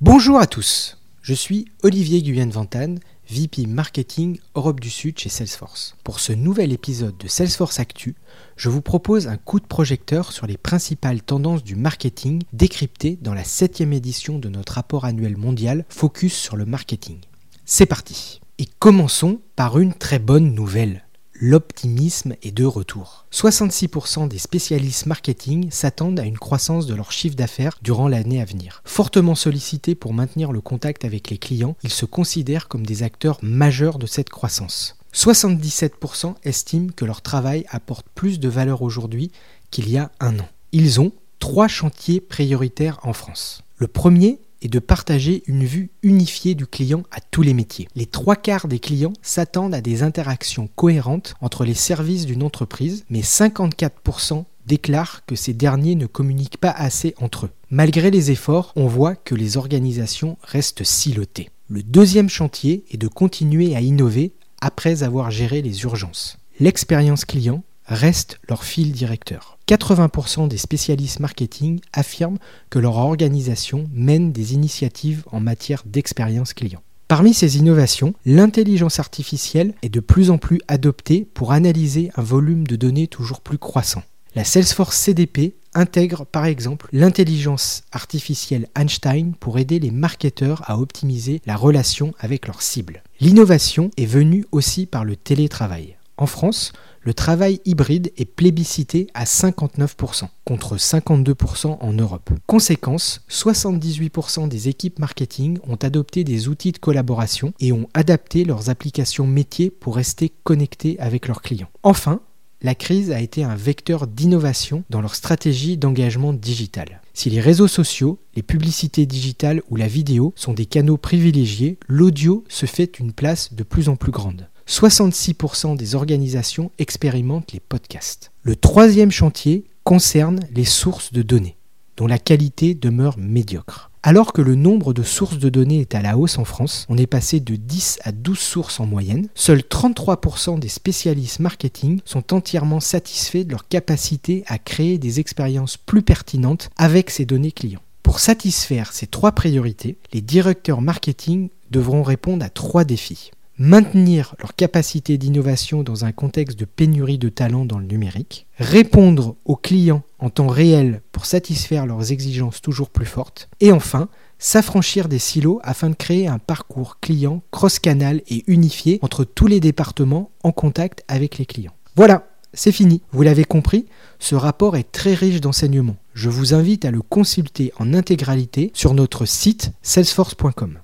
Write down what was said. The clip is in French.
Bonjour à tous, je suis Olivier Guyenne-Ventane, VP Marketing Europe du Sud chez Salesforce. Pour ce nouvel épisode de Salesforce Actu, je vous propose un coup de projecteur sur les principales tendances du marketing décryptées dans la septième édition de notre rapport annuel mondial Focus sur le marketing. C'est parti Et commençons par une très bonne nouvelle l'optimisme est de retour. 66% des spécialistes marketing s'attendent à une croissance de leur chiffre d'affaires durant l'année à venir. Fortement sollicités pour maintenir le contact avec les clients, ils se considèrent comme des acteurs majeurs de cette croissance. 77% estiment que leur travail apporte plus de valeur aujourd'hui qu'il y a un an. Ils ont trois chantiers prioritaires en France. Le premier et de partager une vue unifiée du client à tous les métiers. Les trois quarts des clients s'attendent à des interactions cohérentes entre les services d'une entreprise, mais 54% déclarent que ces derniers ne communiquent pas assez entre eux. Malgré les efforts, on voit que les organisations restent silotées. Le deuxième chantier est de continuer à innover après avoir géré les urgences. L'expérience client reste leur fil directeur. 80% des spécialistes marketing affirment que leur organisation mène des initiatives en matière d'expérience client. Parmi ces innovations, l'intelligence artificielle est de plus en plus adoptée pour analyser un volume de données toujours plus croissant. La Salesforce CDP intègre par exemple l'intelligence artificielle Einstein pour aider les marketeurs à optimiser la relation avec leurs cibles. L'innovation est venue aussi par le télétravail. En France, le travail hybride est plébiscité à 59%, contre 52% en Europe. Conséquence, 78% des équipes marketing ont adopté des outils de collaboration et ont adapté leurs applications métiers pour rester connectés avec leurs clients. Enfin, la crise a été un vecteur d'innovation dans leur stratégie d'engagement digital. Si les réseaux sociaux, les publicités digitales ou la vidéo sont des canaux privilégiés, l'audio se fait une place de plus en plus grande. 66% des organisations expérimentent les podcasts. Le troisième chantier concerne les sources de données, dont la qualité demeure médiocre. Alors que le nombre de sources de données est à la hausse en France, on est passé de 10 à 12 sources en moyenne, seuls 33% des spécialistes marketing sont entièrement satisfaits de leur capacité à créer des expériences plus pertinentes avec ces données clients. Pour satisfaire ces trois priorités, les directeurs marketing devront répondre à trois défis maintenir leur capacité d'innovation dans un contexte de pénurie de talents dans le numérique, répondre aux clients en temps réel pour satisfaire leurs exigences toujours plus fortes, et enfin, s'affranchir des silos afin de créer un parcours client cross-canal et unifié entre tous les départements en contact avec les clients. Voilà, c'est fini. Vous l'avez compris, ce rapport est très riche d'enseignements. Je vous invite à le consulter en intégralité sur notre site salesforce.com.